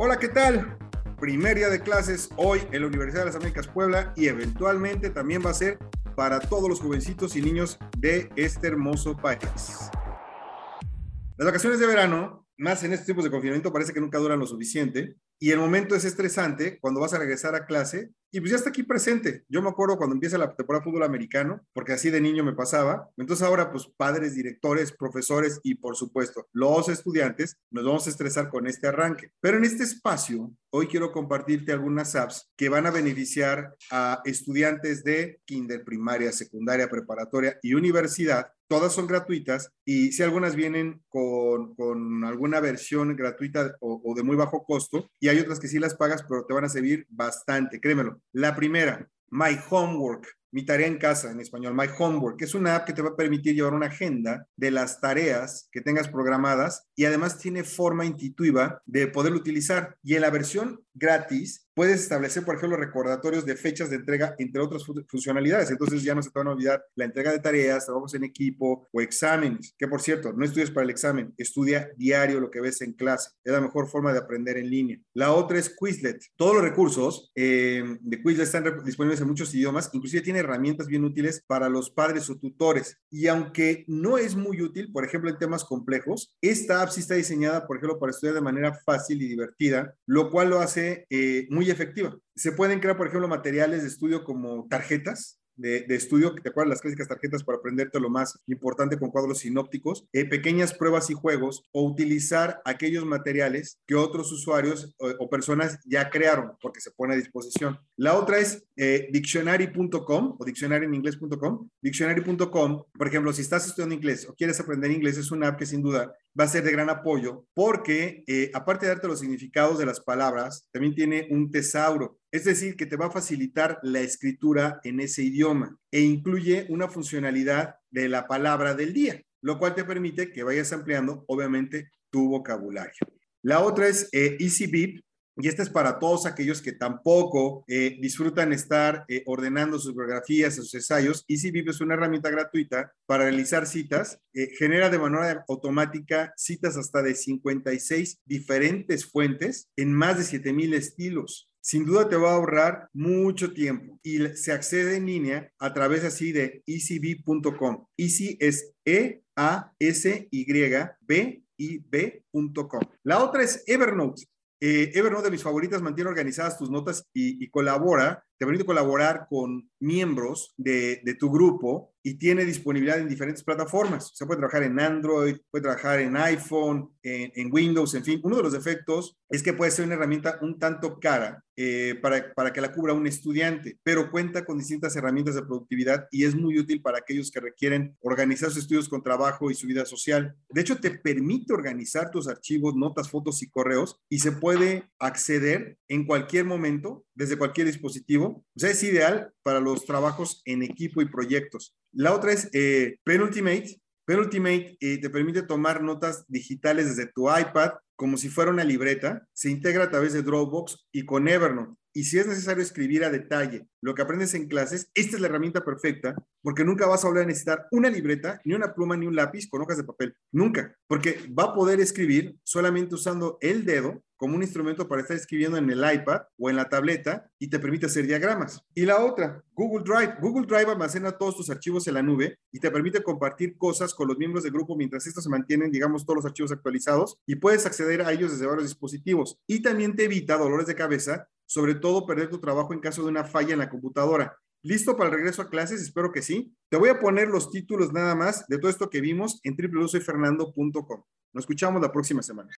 Hola, ¿qué tal? Primer día de clases hoy en la Universidad de las Américas Puebla y eventualmente también va a ser para todos los jovencitos y niños de este hermoso país. Las vacaciones de verano, más en estos tiempos de confinamiento, parece que nunca duran lo suficiente y el momento es estresante cuando vas a regresar a clase y pues ya está aquí presente. Yo me acuerdo cuando empieza la temporada de fútbol americano, porque así de niño me pasaba. Entonces ahora pues padres, directores, profesores y por supuesto los estudiantes nos vamos a estresar con este arranque. Pero en este espacio hoy quiero compartirte algunas apps que van a beneficiar a estudiantes de kinder, primaria, secundaria, preparatoria y universidad todas son gratuitas y si algunas vienen con, con alguna versión gratuita o, o, de muy bajo costo y hay otras que sí las pagas pero te van a servir bastante, créemelo. La primera, My Homework mi tarea en casa en español, My Homework, que es una app que te va a permitir llevar una agenda de las tareas que tengas programadas y además tiene forma intuitiva de poder utilizar. Y en la versión gratis puedes establecer, por ejemplo, recordatorios de fechas de entrega, entre otras funcionalidades. Entonces ya no se te van a olvidar la entrega de tareas, trabajos en equipo o exámenes. Que por cierto, no estudies para el examen, estudia diario lo que ves en clase. Es la mejor forma de aprender en línea. La otra es Quizlet. Todos los recursos eh, de Quizlet están disponibles en muchos idiomas, inclusive tiene herramientas bien útiles para los padres o tutores. Y aunque no es muy útil, por ejemplo, en temas complejos, esta app sí está diseñada, por ejemplo, para estudiar de manera fácil y divertida, lo cual lo hace eh, muy efectiva. Se pueden crear, por ejemplo, materiales de estudio como tarjetas, de, de, estudio, te acuerdas las clásicas tarjetas para aprenderte lo más importante con cuadros sinópticos, eh, pequeñas pruebas y juegos o utilizar aquellos materiales que otros usuarios o, personas ya crearon porque se pone a disposición. La otra es eh, dictionary.com o diccionario en inglés.com. Dictionary.com, por ejemplo, si estás estudiando inglés o quieres aprender inglés, es una app que sin duda va a ser de gran apoyo porque eh, aparte de darte los significados de las palabras, también tiene un tesauro, es decir, que te va a facilitar la escritura en ese idioma e incluye una funcionalidad de la palabra del día, lo cual te permite que vayas ampliando, obviamente, tu vocabulario. La otra es eh, y esta es para todos aquellos que tampoco eh, disfrutan estar eh, ordenando sus biografías, sus ensayos. EasyBib es una herramienta gratuita para realizar citas. Eh, genera de manera automática citas hasta de 56 diferentes fuentes en más de 7000 estilos. Sin duda te va a ahorrar mucho tiempo y se accede en línea a través así de easyb.com. Easy es E A S Y B I B.com. La otra es Evernote. Eh, Evernote de mis favoritas mantiene organizadas tus notas y, y colabora, te permite colaborar con miembros de, de, tu grupo y tiene disponibilidad en diferentes plataformas. Se puede trabajar en Android, puede trabajar en iPhone, en, Windows, en fin. Uno de los efectos es que puede ser una herramienta un tanto cara eh, para, para que la cubra un estudiante, pero cuenta con distintas herramientas de productividad y es muy útil para aquellos que requieren organizar sus estudios con trabajo y su vida social. De hecho, te permite organizar tus archivos, notas, fotos y correos y se puede acceder en cualquier momento, desde cualquier dispositivo. O sea, es ideal para los trabajos en equipo y proyectos. La otra es eh, Penultimate. Penultimate eh, te permite tomar notas digitales desde tu iPad como si fuera una libreta. Se integra a través de Dropbox y con Evernote. Y si es necesario escribir a detalle lo que aprendes en clases, esta es la herramienta perfecta porque nunca vas a volver a necesitar una libreta, ni una pluma, ni un lápiz con hojas de papel. Nunca. Porque va a poder escribir solamente usando el dedo como un instrumento para estar escribiendo en el iPad o en la tableta y te permite hacer diagramas. Y la otra, Google Drive. Google Drive almacena todos tus archivos en la nube y te permite compartir cosas con los miembros del grupo mientras estos se mantienen, digamos, todos los archivos actualizados y puedes acceder a ellos desde varios dispositivos. Y también te evita dolores de cabeza, sobre todo perder tu trabajo en caso de una falla en la computadora. ¿Listo para el regreso a clases? Espero que sí. Te voy a poner los títulos nada más de todo esto que vimos en www.soyfernando.com. Nos escuchamos la próxima semana.